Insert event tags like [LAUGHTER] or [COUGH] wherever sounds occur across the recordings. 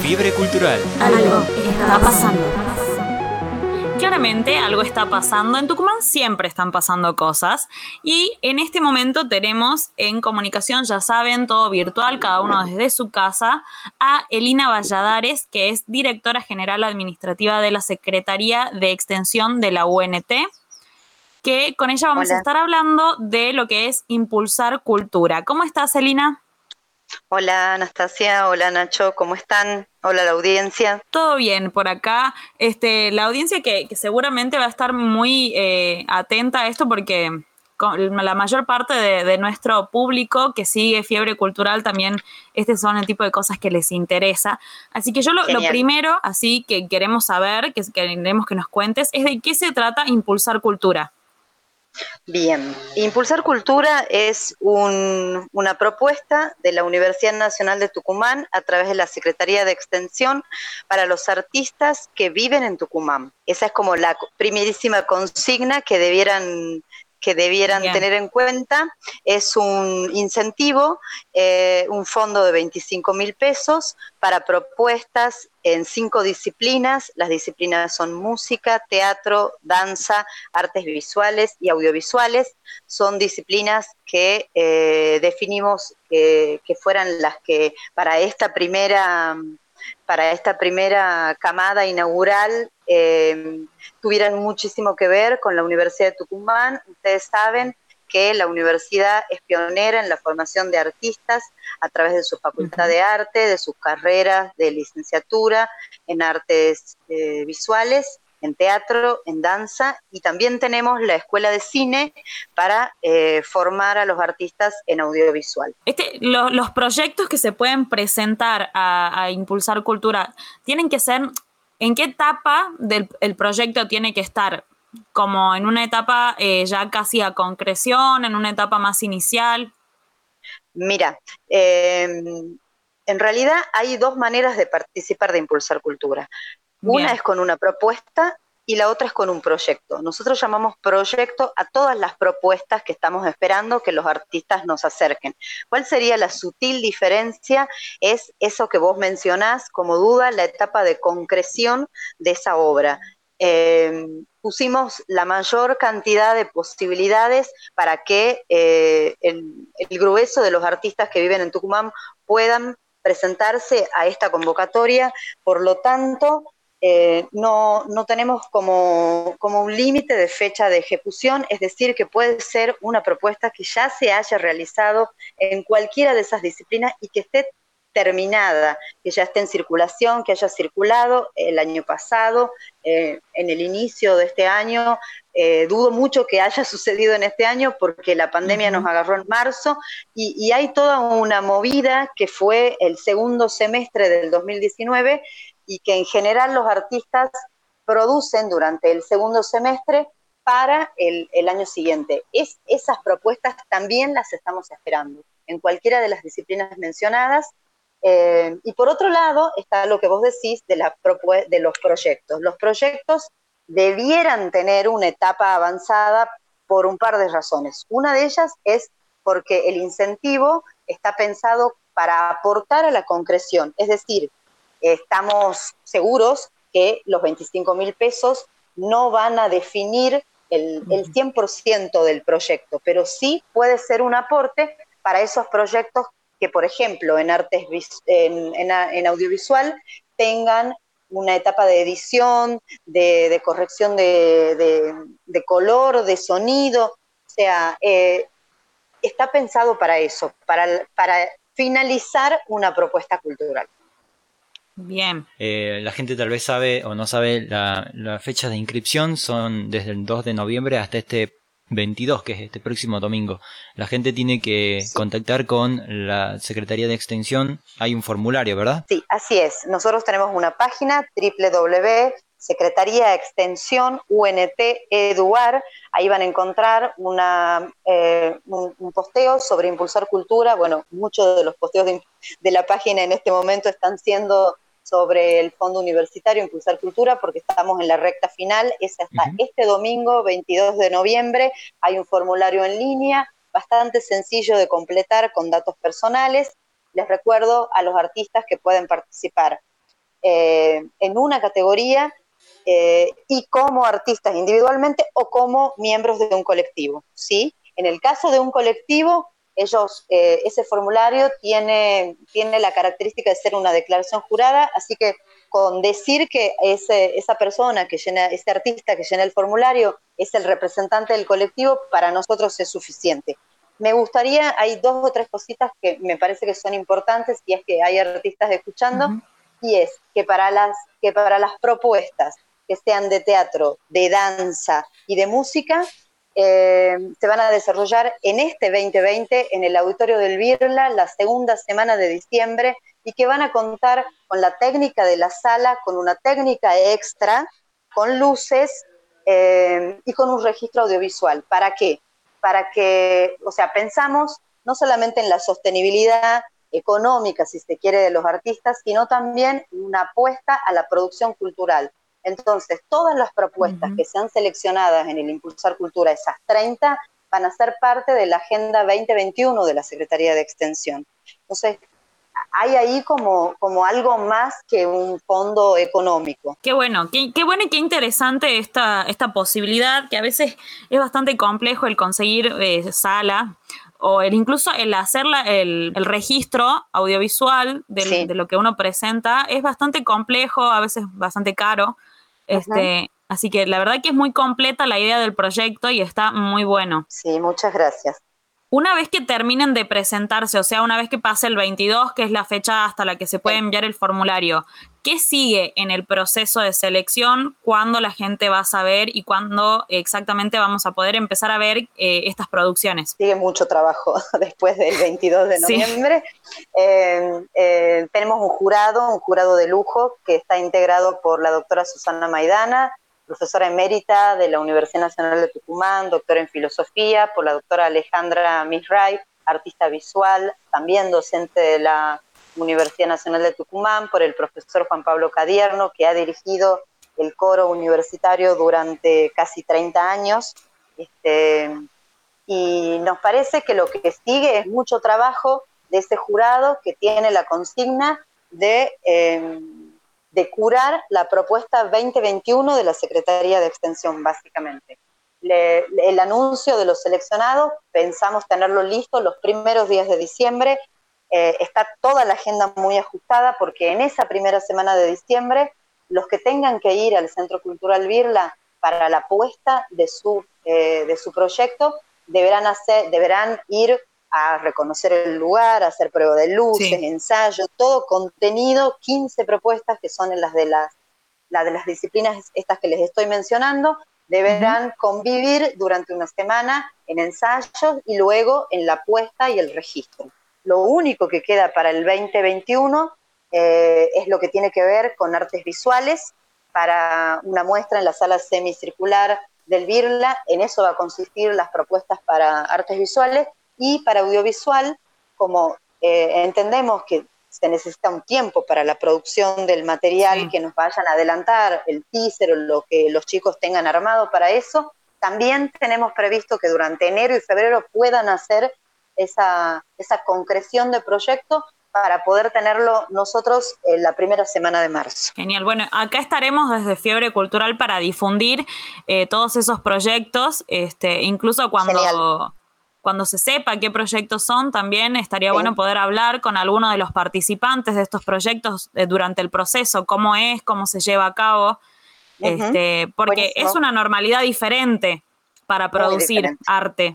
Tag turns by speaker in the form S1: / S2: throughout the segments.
S1: Fiebre cultural.
S2: Algo está pasando.
S3: Claramente algo está pasando. En Tucumán siempre están pasando cosas. Y en este momento tenemos en comunicación, ya saben, todo virtual, cada uno desde su casa, a Elina Valladares, que es directora general administrativa de la Secretaría de Extensión de la UNT que con ella vamos a estar hablando de lo que es impulsar cultura. ¿Cómo estás, Elina?
S4: Hola Anastasia, hola Nacho, ¿cómo están? Hola la audiencia.
S3: Todo bien por acá. Este, la audiencia que, seguramente va a estar muy eh, atenta a esto porque la mayor parte de, nuestro público que sigue Fiebre Cultural también este son el tipo de cosas que les interesa. Así que yo lo, lo primero, así que queremos saber, que queremos que nos cuentes, es de qué se trata impulsar cultura.
S4: Bien, Impulsar Cultura es una propuesta de la Universidad Nacional de Tucumán a través de la Secretaría de Extensión para los artistas que viven en Tucumán. Esa es como la primerísima consigna que debieran que debieran tener en cuenta es un incentivo, eh, un fondo de 25 mil pesos para propuestas en cinco disciplinas. Las disciplinas son música, teatro, danza, artes visuales y audiovisuales. Son disciplinas que eh, definimos que fueran las que para esta primera para esta primera camada inaugural eh, tuvieran muchísimo que ver con la Universidad de Tucumán. Ustedes saben que la universidad es pionera en la formación de artistas a través de su facultad de arte, de sus carreras de licenciatura en artes eh, visuales en teatro, en danza y también tenemos la escuela de cine para eh, formar a los artistas en audiovisual.
S3: Este, los proyectos que se pueden presentar a, impulsar cultura tienen que ser, ¿en qué etapa del proyecto tiene que estar? Como en una etapa eh, ya casi a concreción, en una etapa más inicial.
S4: Mira, em, en realidad hay dos maneras de participar de Impulsar Cultura. Una es con una propuesta y la otra es con un proyecto. Nosotros llamamos proyecto a todas las propuestas que estamos esperando que los artistas nos acerquen. ¿Cuál sería la sutil diferencia? Es eso que vos mencionás como duda, la etapa de concreción de esa obra. Eh, pusimos la mayor cantidad de posibilidades para que eh, el grueso de los artistas que viven en Tucumán puedan presentarse a esta convocatoria. Por lo tanto, eh, no, no, tenemos como, como un límite de fecha de ejecución, es decir, que puede ser una propuesta que ya se haya realizado en cualquiera de esas disciplinas y que esté terminada, que ya esté en circulación, que haya circulado el año pasado, eh, en el inicio de este año. Eh, dudo mucho que haya [LAUGHS] sucedido en este año porque la pandemia nos agarró en marzo y, y, hay toda una movida que fue el segundo semestre del 2019 y que en general los artistas producen durante el segundo semestre para el, año siguiente. Es, esas propuestas también las estamos esperando en cualquiera de las disciplinas mencionadas. Eh, y por otro lado está lo que vos decís de, de los proyectos. Los proyectos debieran tener una etapa avanzada por un par de razones. Una de ellas es porque el incentivo está pensado para aportar a la concreción, es decir, estamos seguros que los 25 mil pesos no van a definir el, 100% del proyecto, pero sí puede ser un aporte para esos proyectos que, por ejemplo, en, artes, en, audiovisual tengan una etapa de edición, de, corrección de, color, de sonido, o sea, eh, está pensado para eso, para, para finalizar una propuesta cultural.
S3: Bien.
S1: Eh, la gente tal vez sabe o no sabe, la, fecha de inscripción son desde el 2 de noviembre hasta este 22, que es este próximo domingo. La gente tiene que contactar con la Secretaría de Extensión. Hay un formulario, ¿verdad?
S4: Sí, así es. Nosotros tenemos una página www. Extensión UNT Eduar. Ahí van a encontrar una, eh, un, posteo sobre impulsar cultura. Bueno, muchos de los posteos de, de, la página en este momento están siendo sobre el Fondo Universitario Impulsar Cultura, porque estamos en la recta final, es hasta este domingo, 22 de noviembre, hay un formulario en línea, bastante sencillo de completar con datos personales, les recuerdo a los artistas que pueden participar eh, en una categoría eh, y como artistas individualmente o como miembros de un colectivo, ¿sí? En el caso de un colectivo, ellos, eh, ese formulario tiene, tiene la característica de ser una declaración jurada, así que con decir que ese, esa persona que llena, ese artista que llena el formulario es el representante del colectivo, para nosotros es suficiente. Me gustaría, hay dos o tres cositas que me parece que son importantes y es que hay artistas escuchando, y es que para, las, que para las propuestas que sean de teatro, de danza y de música, eh, se van a desarrollar en este 2020 en el auditorio del Birla, la segunda semana de diciembre, y que van a contar con la técnica de la sala, con una técnica extra, con luces eh, y con un registro audiovisual. ¿Para qué? Para que, o sea, pensamos no solamente en la sostenibilidad económica, si se quiere, de los artistas, sino también una apuesta a la producción cultural. Entonces, todas las propuestas que sean seleccionadas en el Impulsar Cultura, esas 30, van a ser parte de la Agenda 2021 de la Secretaría de Extensión. Entonces, hay ahí como, como algo más que un fondo económico.
S3: Qué bueno, qué, bueno y qué interesante esta, esta posibilidad, que a veces es bastante complejo el conseguir eh, sala o el, incluso el hacer el, registro audiovisual de, lo que uno presenta es bastante complejo, a veces bastante caro. Este, así que la verdad que es muy completa la idea del proyecto y está muy bueno.
S4: Sí, muchas gracias.
S3: Una vez que terminen de presentarse, o sea, una vez que pase el 22, que es la fecha hasta la que se puede enviar el formulario, ¿qué sigue en el proceso de selección? ¿Cuándo la gente va a saber y cuándo exactamente vamos a poder empezar a ver eh, estas producciones?
S4: Sigue mucho trabajo [LAUGHS] después del 22 de noviembre. Eh, eh, tenemos un jurado, un jurado de lujo que está integrado por la doctora Susana Maidana, profesora emérita de la Universidad Nacional de Tucumán, doctora en filosofía, por la doctora Alejandra Misray, artista visual, también docente de la Universidad Nacional de Tucumán, por el profesor Juan Pablo Cadierno, que ha dirigido el coro universitario durante casi 30 años. Este, y nos parece que lo que sigue es mucho trabajo de ese jurado que tiene la consigna de... Eh, de curar la propuesta 2021 de la Secretaría de Extensión, básicamente. el anuncio de los seleccionados, pensamos tenerlo listo los primeros días de diciembre. Eh, está toda la agenda muy ajustada porque en esa primera semana de diciembre, los que tengan que ir al Centro Cultural Birla para la puesta de su, eh, de su proyecto, deberán, hacer, deberán ir a reconocer el lugar, a hacer prueba de luces, ensayo, todo contenido, 15 propuestas que son las de las, de las disciplinas estas que les estoy mencionando, deberán convivir durante una semana en ensayos y luego en la puesta y el registro. Lo único que queda para el 2021 eh, es lo que tiene que ver con artes visuales para una muestra en la sala semicircular del Birla. En eso va a consistir las propuestas para artes visuales y para audiovisual, como eh, entendemos que se necesita un tiempo para la producción del material que nos vayan a adelantar, el teaser o lo que los chicos tengan armado para eso, también tenemos previsto que durante enero y febrero puedan hacer esa, esa concreción de proyecto para poder tenerlo nosotros en la primera semana de marzo.
S3: Genial. Bueno, acá estaremos desde Fiebre Cultural para difundir eh, todos esos proyectos, este, incluso cuando cuando se sepa qué proyectos son, también estaría bueno poder hablar con alguno de los participantes de estos proyectos eh, durante el proceso, cómo es, cómo se lleva a cabo, este, porque es una normalidad diferente para producir arte.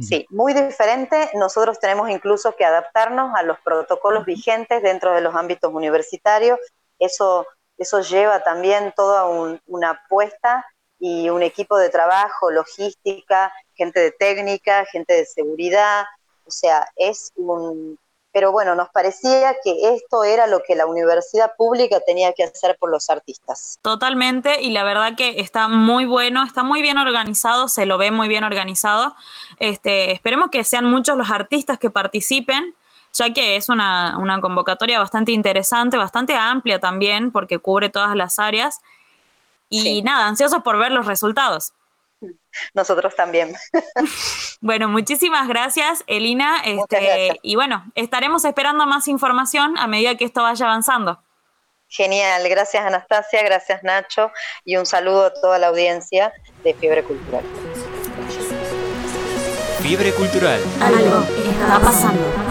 S4: Sí, muy diferente. Nosotros tenemos incluso que adaptarnos a los protocolos vigentes dentro de los ámbitos universitarios. Eso, eso lleva también toda una apuesta y un equipo de trabajo, logística, gente de técnica, gente de seguridad, o sea, es un... Pero bueno, nos parecía que esto era lo que la universidad pública tenía que hacer por los artistas.
S3: Totalmente, y la verdad que está muy bueno, está muy bien organizado, se lo ve muy bien organizado. Este, esperemos que sean muchos los artistas que participen ya que es una, una, convocatoria bastante interesante, bastante amplia también, porque cubre todas las áreas. Y nada, ansiosos por ver los resultados.
S4: Nosotros también. [LAUGHS]
S3: Bueno, muchísimas gracias, Elina. Este, Y bueno, estaremos esperando más información a medida que esto vaya avanzando.
S4: Genial, gracias Anastasia, gracias Nacho y un saludo a toda la audiencia de Fiebre Cultural.
S1: Fiebre Cultural.
S2: Algo está pasando.